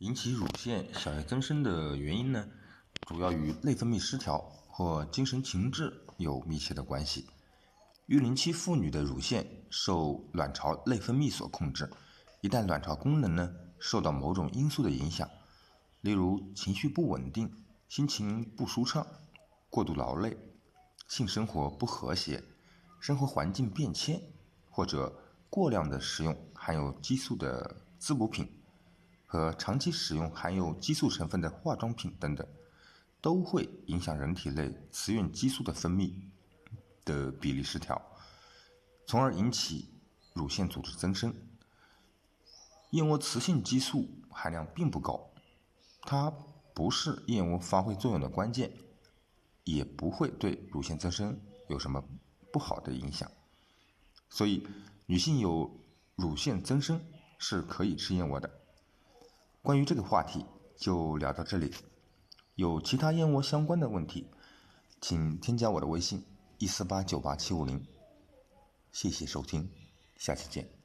引起乳腺小叶增生的原因呢，主要与内分泌失调或精神情志有密切的关系。育龄期妇女的乳腺受卵巢内分泌所控制，一旦卵巢功能呢受到某种因素的影响，例如情绪不稳定、心情不舒畅、过度劳累、性生活不和谐、生活环境变迁，或者过量的食用含有激素的滋补品和长期使用含有激素成分的化妆品等等，都会影响人体内雌孕激素的分泌。的比例失调，从而引起乳腺组织增生。燕窝雌性激素含量并不高，它不是燕窝发挥作用的关键，也不会对乳腺增生有什么不好的影响。所以，女性有乳腺增生是可以吃燕窝的。关于这个话题就聊到这里，有其他燕窝相关的问题，请添加我的微信。一四八九八七五零，谢谢收听，下期见。